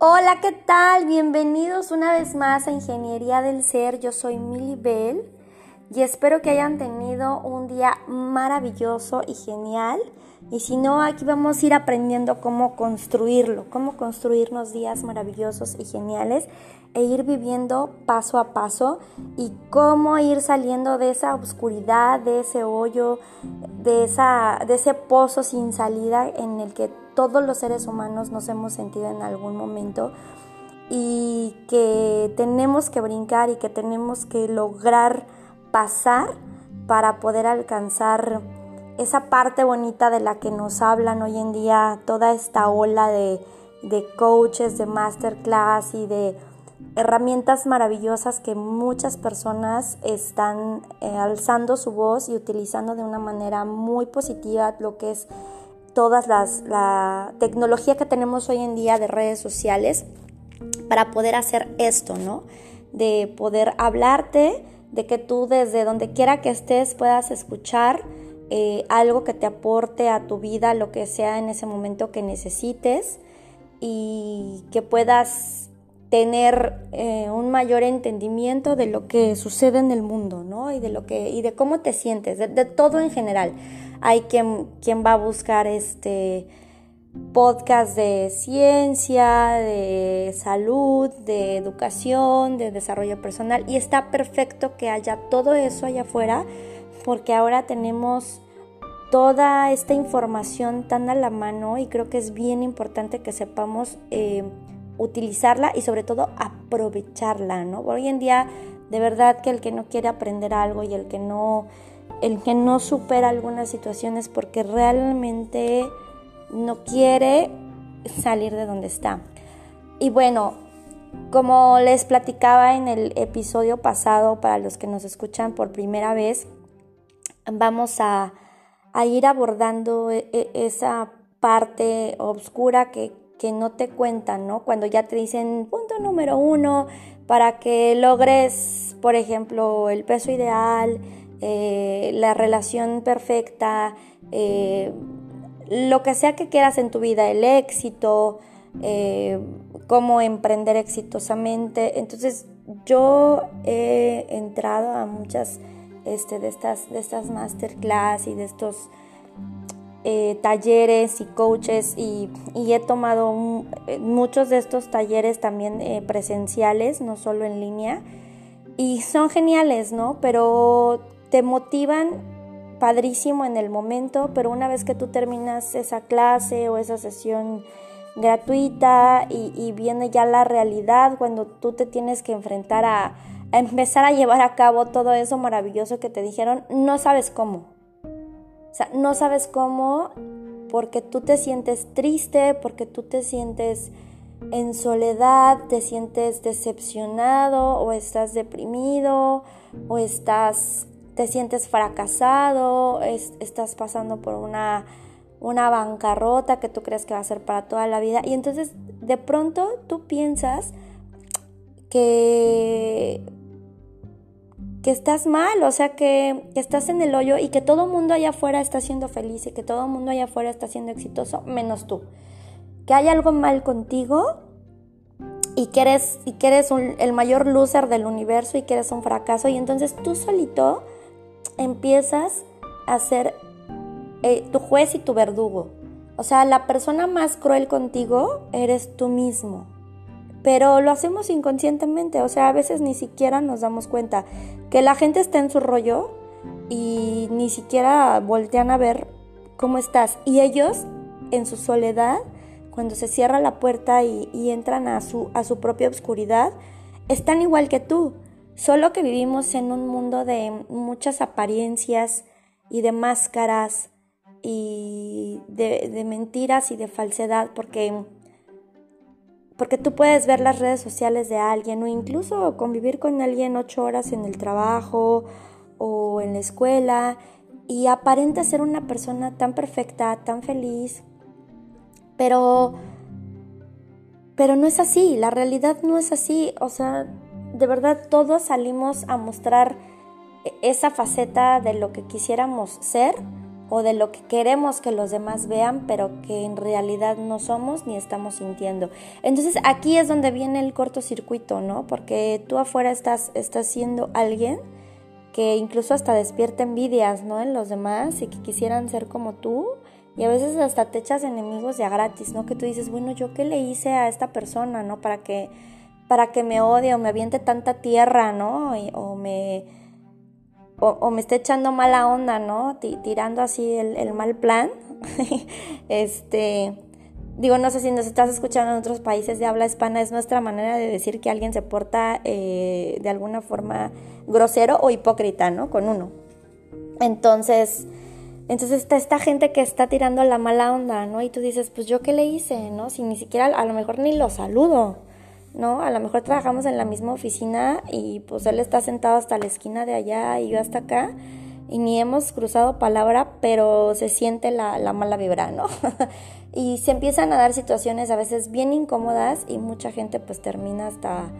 Hola, ¿qué tal? Bienvenidos una vez más a Ingeniería del Ser. Yo soy Milly Bell y espero que hayan tenido un día maravilloso y genial. Y si no, aquí vamos a ir aprendiendo cómo construirlo, cómo construirnos días maravillosos y geniales e ir viviendo paso a paso y cómo ir saliendo de esa oscuridad, de ese hoyo, de, esa, de ese pozo sin salida en el que todos los seres humanos nos hemos sentido en algún momento y que tenemos que brincar y que tenemos que lograr pasar para poder alcanzar esa parte bonita de la que nos hablan hoy en día toda esta ola de, coaches, de masterclass y de herramientas maravillosas que muchas personas están eh, alzando su voz y utilizando de una manera muy positiva lo que es todas las la tecnología que tenemos hoy en día de redes sociales para poder hacer esto, ¿no? De poder hablarte, de que tú desde donde quiera que estés puedas escuchar eh, algo que te aporte a tu vida, lo que sea en ese momento que necesites y que puedas tener eh, un mayor entendimiento de lo que sucede en el mundo, ¿no? Y de lo que y de cómo te sientes, de todo en general hay quien, quien va a buscar este podcast de ciencia, de salud, de educación, de desarrollo personal y está perfecto que haya todo eso allá afuera porque ahora tenemos toda esta información tan a la mano y creo que es bien importante que sepamos eh, utilizarla y sobre todo aprovecharla, ¿no? Hoy en día de verdad que el que no quiere aprender algo y el que no el que no supera algunas situaciones porque realmente no quiere salir de donde está. Y bueno, como les platicaba en el episodio pasado, para los que nos escuchan por primera vez, vamos a, ir abordando e, e, esa parte oscura que, que no te cuentan, ¿no? Cuando ya te dicen punto número uno, para que logres, por ejemplo, el peso ideal, eh, la relación perfecta, eh, lo que sea que quieras en tu vida, el éxito, eh, cómo emprender exitosamente. Entonces yo he entrado a muchas este, de, estas, de estas masterclass y de estos talleres y coaches y, he tomado muchos de estos talleres también presenciales, no solo en línea. Y son geniales, ¿no? Pero te motivan padrísimo en el momento, pero una vez que tú terminas esa clase o esa sesión gratuita y, viene ya la realidad cuando tú te tienes que enfrentar a, a, empezar a llevar a cabo todo eso maravilloso que te dijeron, no sabes cómo. O sea, no sabes cómo porque tú te sientes triste, porque tú te sientes en soledad, te sientes decepcionado o estás deprimido o estás te sientes fracasado, estás pasando por una, una bancarrota que tú crees que va a ser para toda la vida y entonces de pronto tú piensas que que estás mal, o sea que, estás en el hoyo y que todo el mundo allá afuera está siendo feliz y que todo el mundo allá afuera está siendo exitoso, menos tú. Que hay algo mal contigo y que eres, y que eres el mayor loser del universo y que eres un fracaso y entonces tú solito empiezas a ser eh, tu juez y tu verdugo. O sea, la persona más cruel contigo eres tú mismo. Pero lo hacemos inconscientemente, o sea, a veces ni siquiera nos damos cuenta que la gente está en su rollo y ni siquiera voltean a ver cómo estás. Y ellos, en su soledad, cuando se cierra la puerta y, y entran a su, a su propia oscuridad, están igual que tú. Solo que vivimos en un mundo de muchas apariencias y de máscaras y de, mentiras y de falsedad porque, porque tú puedes ver las redes sociales de alguien o incluso convivir con alguien ocho horas en el trabajo o en la escuela y aparenta ser una persona tan perfecta, tan feliz, pero, pero no es así, la realidad no es así, o sea, de verdad todos salimos a mostrar esa faceta de lo que quisiéramos ser o de lo que queremos que los demás vean, pero que en realidad no somos ni estamos sintiendo. Entonces aquí es donde viene el cortocircuito, ¿no? Porque tú afuera estás, estás siendo alguien que incluso hasta despierta envidias, ¿no? En los demás y que quisieran ser como tú. Y a veces hasta te echas enemigos ya gratis, ¿no? Que tú dices, bueno, ¿yo qué le hice a esta persona, ¿no? Para que, para que me odie o me aviente tanta tierra, ¿no? o me o, me está echando mala onda, ¿no? tirando así el, mal plan. este, digo, no sé si nos estás escuchando en otros países de habla hispana, es nuestra manera de decir que alguien se porta eh, de alguna forma grosero o hipócrita, ¿no? Con uno. Entonces, entonces está esta gente que está tirando la mala onda, ¿no? Y tú dices, pues yo qué le hice, ¿no? Si ni siquiera a lo mejor ni lo saludo. ¿No? A lo mejor trabajamos en la misma oficina y pues él está sentado hasta la esquina de allá y yo hasta acá y ni hemos cruzado palabra, pero se siente la, la mala vibra, ¿no? y se empiezan a dar situaciones a veces bien incómodas y mucha gente pues termina hasta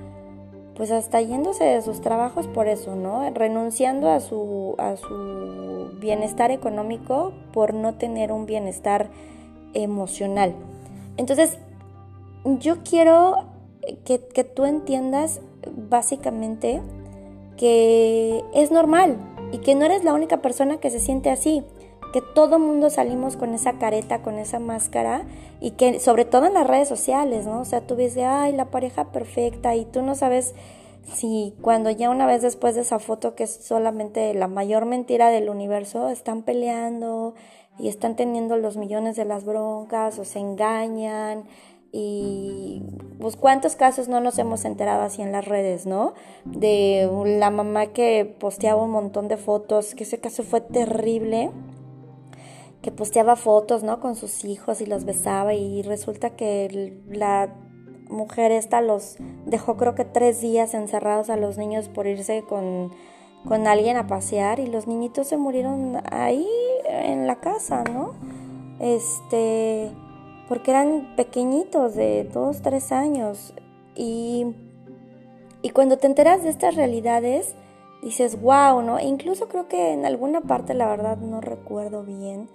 pues hasta yéndose de sus trabajos por eso, ¿no? Renunciando a su, a su bienestar económico por no tener un bienestar emocional. Entonces, yo quiero que, tú entiendas básicamente que es normal y que no eres la única persona que se siente así, que todo mundo salimos con esa careta, con esa máscara y que sobre todo en las redes sociales, ¿no? O sea, tú ves de, ay, la pareja perfecta y tú no sabes si cuando ya una vez después de esa foto que es solamente la mayor mentira del universo, están peleando y están teniendo los millones de las broncas o se engañan y pues cuántos casos no nos hemos enterado así en las redes, ¿no? De la mamá que posteaba un montón de fotos, que ese caso fue terrible, que posteaba fotos, ¿no? Con sus hijos y los besaba y resulta que la mujer esta los dejó creo que tres días encerrados a los niños por irse con, con alguien a pasear y los niñitos se murieron ahí en la casa, ¿no? Este porque eran pequeñitos de dos, tres años. Y, y cuando te enteras de estas realidades, dices, wow, ¿no? E incluso creo que en alguna parte, la verdad no recuerdo bien,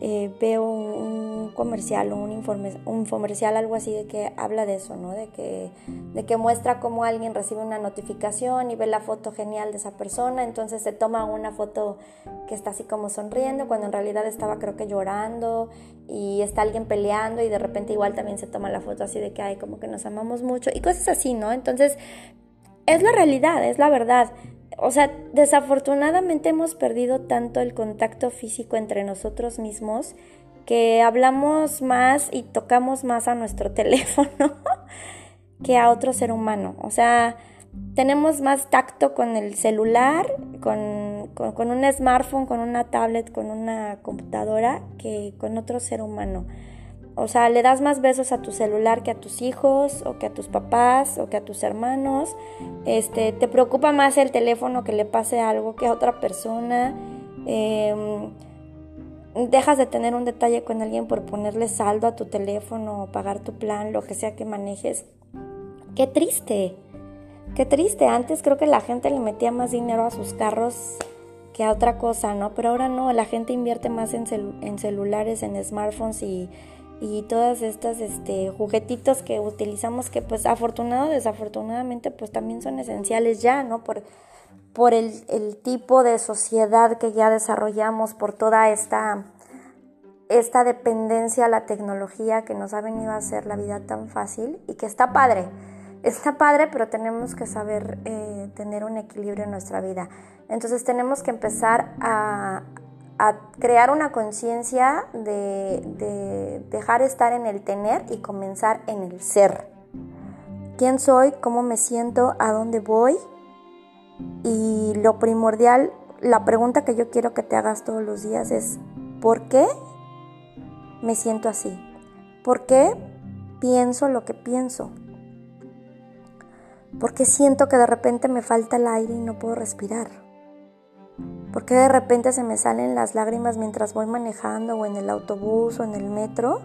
eh, veo un, comercial o un, informe, un infomercial, algo así de que habla de eso, ¿no? De que, de que muestra cómo alguien recibe una notificación y ve la foto genial de esa persona, entonces se toma una foto que está así como sonriendo, cuando en realidad estaba creo que llorando y está alguien peleando y de repente igual también se toma la foto así de que, hay como que nos amamos mucho y cosas así, ¿no? Entonces, es la realidad, es la verdad o sea, desafortunadamente hemos perdido tanto el contacto físico entre nosotros mismos que hablamos más y tocamos más a nuestro teléfono que a otro ser humano. O sea, tenemos más tacto con el celular, con, con, un smartphone, con una tablet, con una computadora que con otro ser humano. O sea, le das más besos a tu celular que a tus hijos, o que a tus papás, o que a tus hermanos. Este, te preocupa más el teléfono que le pase algo que a otra persona. Em, dejas de tener un detalle con alguien por ponerle saldo a tu teléfono o pagar tu plan, lo que sea que manejes. Qué triste, qué triste. Antes creo que la gente le metía más dinero a sus carros que a otra cosa, ¿no? Pero ahora no, la gente invierte más en, celulares, en smartphones y y todas estas este, juguetitos que utilizamos que pues afortunado o desafortunadamente pues también son esenciales ya, ¿no? Por, por el, tipo de sociedad que ya desarrollamos, por toda esta, esta dependencia a la tecnología que nos ha venido a hacer la vida tan fácil y que está padre. Está padre, pero tenemos que saber eh, tener un equilibrio en nuestra vida. Entonces tenemos que empezar a, a crear una conciencia de, dejar estar en el tener y comenzar en el ser. ¿Quién soy? ¿Cómo me siento? ¿A dónde voy? Y lo primordial, la pregunta que yo quiero que te hagas todos los días es, ¿por qué me siento así? ¿Por qué pienso lo que pienso? ¿Por qué siento que de repente me falta el aire y no puedo respirar? ¿Por qué de repente se me salen las lágrimas mientras voy manejando o en el autobús o en el metro?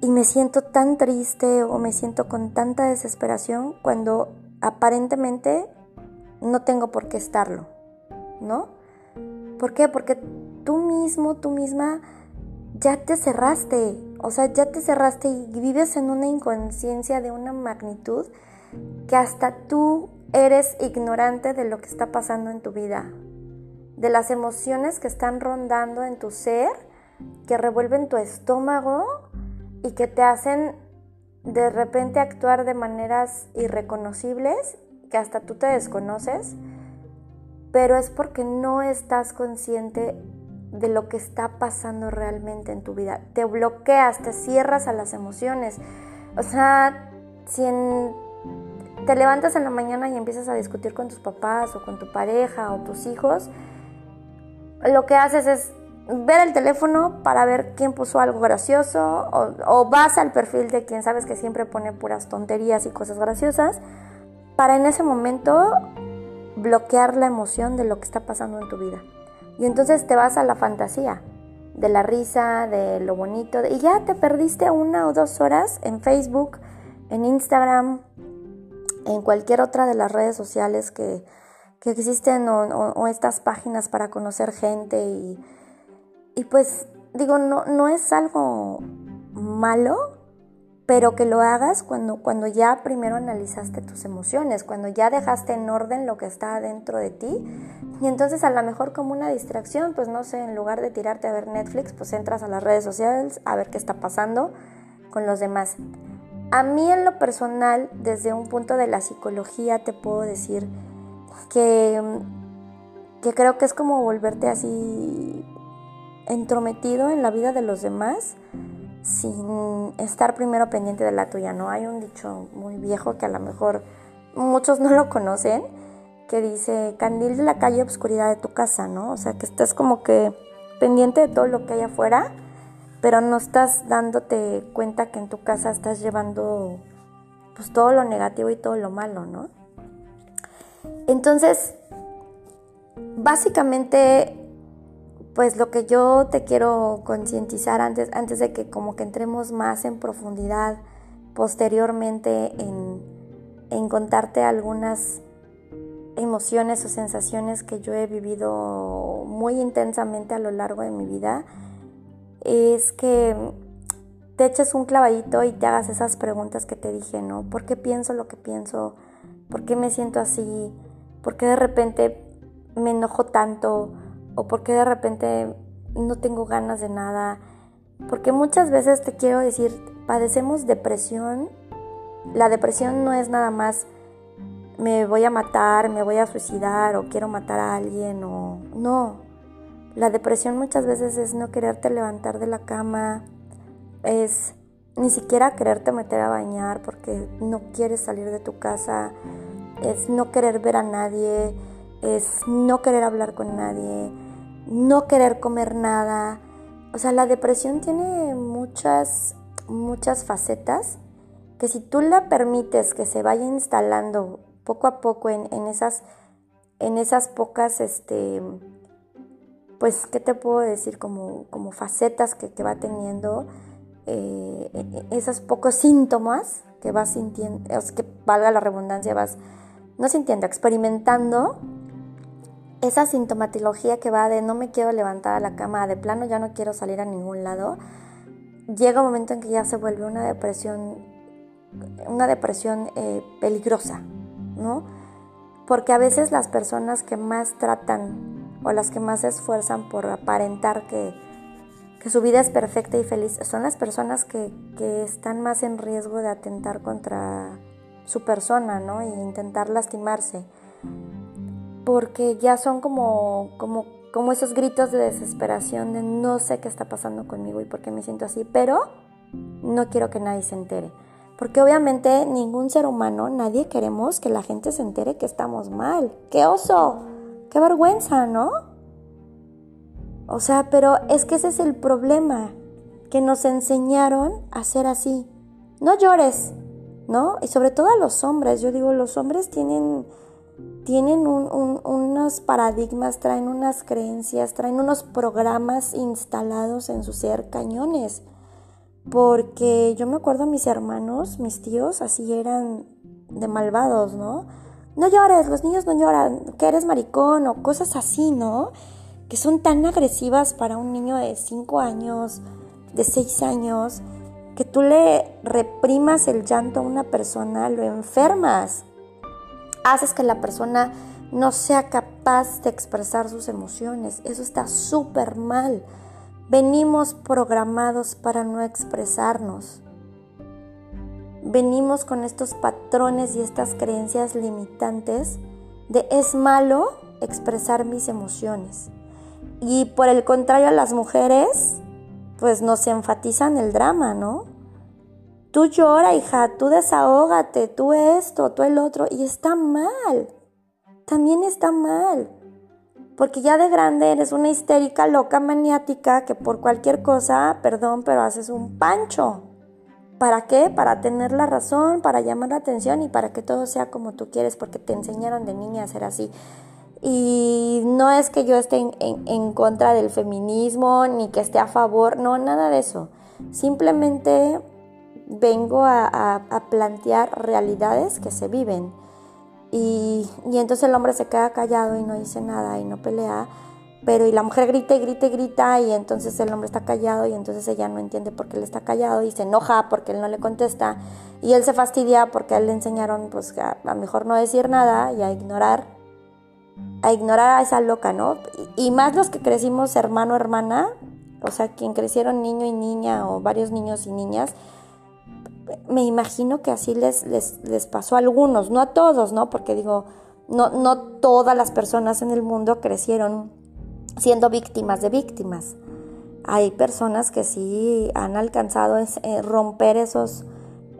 Y me siento tan triste o me siento con tanta desesperación cuando aparentemente no tengo por qué estarlo, ¿no? ¿Por qué? Porque tú mismo, tú misma, ya te cerraste, o sea, ya te cerraste y vives en una inconsciencia de una magnitud que hasta tú eres ignorante de lo que está pasando en tu vida, de las emociones que están rondando en tu ser, que revuelven tu estómago y que te hacen de repente actuar de maneras irreconocibles que hasta tú te desconoces, pero es porque no estás consciente de lo que está pasando realmente en tu vida. Te bloqueas, te cierras a las emociones. O sea, si te levantas en la mañana y empiezas a discutir con tus papás o con tu pareja o tus hijos, lo que haces es ver el teléfono para ver quién puso algo gracioso o, vas al perfil de quien sabes que siempre pone puras tonterías y cosas graciosas para en ese momento bloquear la emoción de lo que está pasando en tu vida. Y entonces te vas a la fantasía de la risa, de lo bonito, y ya te perdiste una o dos horas en Facebook, en Instagram, en cualquier otra de las redes sociales que, existen o estas páginas para conocer gente y y pues digo, no, no es algo malo, pero que lo hagas cuando, cuando ya primero analizaste tus emociones, cuando ya dejaste en orden lo que está dentro de ti. Y entonces a lo mejor como una distracción, pues no sé, en lugar de tirarte a ver Netflix, pues entras a las redes sociales a ver qué está pasando con los demás. A mí en lo personal, desde un punto de la psicología, te puedo decir que, que creo que es como volverte así entrometido en la vida de los demás sin estar primero pendiente de la tuya, ¿no? Hay un dicho muy viejo que a lo mejor muchos no lo conocen, que dice, candil de la calle, obscuridad de tu casa, ¿no? O sea, que estás como que pendiente de todo lo que hay afuera, pero no estás dándote cuenta que en tu casa estás llevando pues todo lo negativo y todo lo malo, ¿no? Entonces, básicamente pues lo que yo te quiero concientizar antes, antes de que como que entremos más en profundidad posteriormente en, en contarte algunas emociones o sensaciones que yo he vivido muy intensamente a lo largo de mi vida, es que te eches un clavadito y te hagas esas preguntas que te dije, ¿no? ¿Por qué pienso lo que pienso? ¿Por qué me siento así? ¿Por qué de repente me enojo tanto? O porque de repente no tengo ganas de nada. Porque muchas veces te quiero decir, padecemos depresión. La depresión no es nada más me voy a matar, me voy a suicidar o quiero matar a alguien o no. La depresión muchas veces es no quererte levantar de la cama, es ni siquiera quererte meter a bañar porque no quieres salir de tu casa, es no querer ver a nadie, es no querer hablar con nadie, no querer comer nada. O sea, la depresión tiene muchas, muchas facetas que si tú la permites que se vaya instalando poco a poco en, esas, en esas pocas, este, pues, ¿qué te puedo decir? Como, como facetas que, que va teniendo, eh, e, e, esos pocos síntomas que vas sintiendo, que valga la redundancia, vas, no sintiendo, experimentando, esa sintomatología que va de no me quiero levantar a la cama, de plano ya no quiero salir a ningún lado, llega un momento en que ya se vuelve una depresión, una depresión eh, peligrosa, ¿no? Porque a veces las personas que más tratan o las que más se esfuerzan por aparentar que, que su vida es perfecta y feliz son las personas que, que están más en riesgo de atentar contra su persona, ¿no? E intentar lastimarse porque ya son como, como, como esos gritos de desesperación de no sé qué está pasando conmigo y por qué me siento así, pero no quiero que nadie se entere. Porque obviamente ningún ser humano, nadie queremos que la gente se entere que estamos mal. ¡Qué oso! ¡Qué vergüenza, ¿no? O sea, pero es que ese es el problema, que nos enseñaron a ser así. No llores, ¿no? Y sobre todo a los hombres, yo digo, los hombres tienen tienen unos paradigmas, traen unas creencias, traen unos programas instalados en su ser cañones. Porque yo me acuerdo mis hermanos, mis tíos, así eran de malvados, ¿no? No llores, los niños no lloran, que eres maricón o cosas así, ¿no? que son tan agresivas para un niño de 5 años, de 6 años, que tú le reprimas el llanto a una persona, lo enfermas. Haces que la persona no sea capaz de expresar sus emociones. Eso está súper mal. Venimos programados para no expresarnos. Venimos con estos patrones y estas creencias limitantes de es malo expresar mis emociones. Y por el contrario a las mujeres, pues nos enfatizan el drama, ¿no? Tú llora, hija, tú desahógate, tú esto, tú el otro, y está mal. También está mal. Porque ya de grande eres una histérica, loca, maniática que por cualquier cosa, perdón, pero haces un pancho. ¿Para qué? Para tener la razón, para llamar la atención y para que todo sea como tú quieres, porque te enseñaron de niña a ser así. Y no es que yo esté en, contra del feminismo ni que esté a favor, no, nada de eso. Simplemente vengo a, plantear realidades que se viven. Y, y, entonces el hombre se queda callado y no dice nada y no pelea, pero y la mujer grita y grita y grita y entonces el hombre está callado y entonces ella no entiende por qué él está callado y se enoja porque él no le contesta y él se fastidia porque a él le enseñaron pues a, a mejor no decir nada y a ignorar a ignorar a esa loca, ¿no? Y, más los que crecimos hermano, hermana, o sea, quien crecieron niño y niña o varios niños y niñas, me imagino que así les, les, pasó a algunos, no a todos, ¿no? Porque digo, no, no todas las personas en el mundo crecieron siendo víctimas de víctimas. Hay personas que sí han alcanzado eh, romper esos,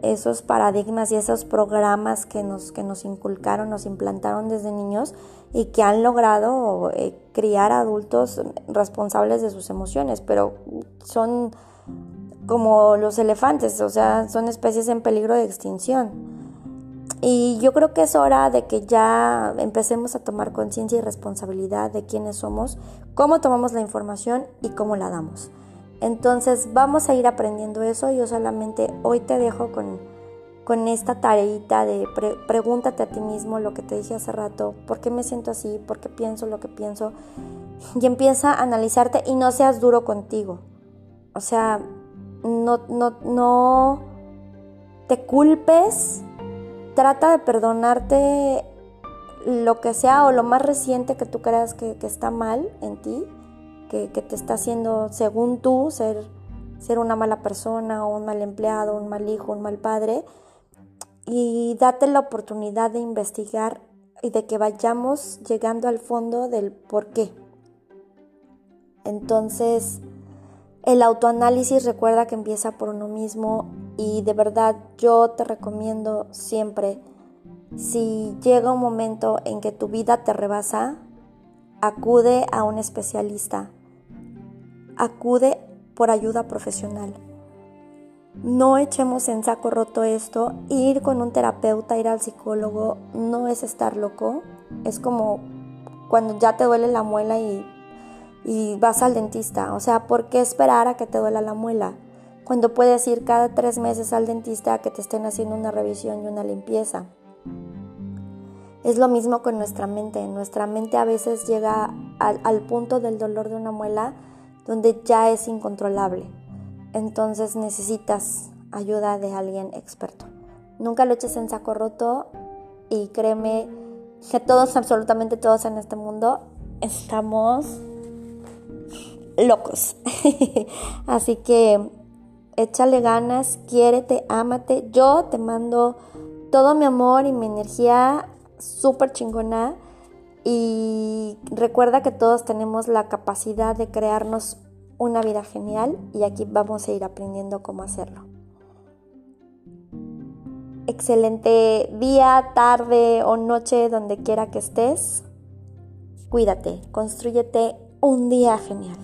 esos paradigmas y esos programas que nos, que nos inculcaron, nos implantaron desde niños y que han logrado eh, criar adultos responsables de sus emociones, pero son como los elefantes, o sea, son especies en peligro de extinción. Y yo creo que es hora de que ya empecemos a tomar conciencia y responsabilidad de quiénes somos, cómo tomamos la información y cómo la damos. Entonces vamos a ir aprendiendo eso. Yo solamente hoy te dejo con, con esta tareita de pregúntate a ti mismo lo que te dije hace rato, ¿por qué me siento así? ¿Por qué pienso lo que pienso? Y empieza a analizarte y no seas duro contigo. O sea, no, no, no te culpes, trata de perdonarte lo que sea o lo más reciente que tú creas que, que está mal en ti que, te está haciendo, según tú, ser, ser una mala persona o un mal empleado, un mal hijo, un mal padre. Y date la oportunidad de investigar y de que vayamos llegando al fondo del por qué. Entonces, el autoanálisis recuerda que empieza por uno mismo y de verdad yo te recomiendo siempre, si llega un momento en que tu vida te rebasa, acude a un especialista acude por ayuda profesional. No echemos en saco roto esto. Ir con un terapeuta, ir al psicólogo, no es estar loco. Es como cuando ya te duele la muela y, y vas al dentista. O sea, ¿por qué esperar a que te duela la muela? Cuando puedes ir cada tres meses al dentista a que te estén haciendo una revisión y una limpieza. Es lo mismo con nuestra mente. Nuestra mente a veces llega al, punto del dolor de una muela donde ya es incontrolable. Entonces necesitas ayuda de alguien experto. Nunca lo eches en saco roto y créeme que todos, absolutamente todos en este mundo, estamos locos. Así que échale ganas, quiérete, ámate. Yo te mando todo mi amor y mi energía súper chingona y recuerda que todos tenemos la capacidad de crearnos una vida genial y aquí vamos a ir aprendiendo cómo hacerlo. Excelente día, tarde o noche, donde quiera que estés. Cuídate, construyete un día genial.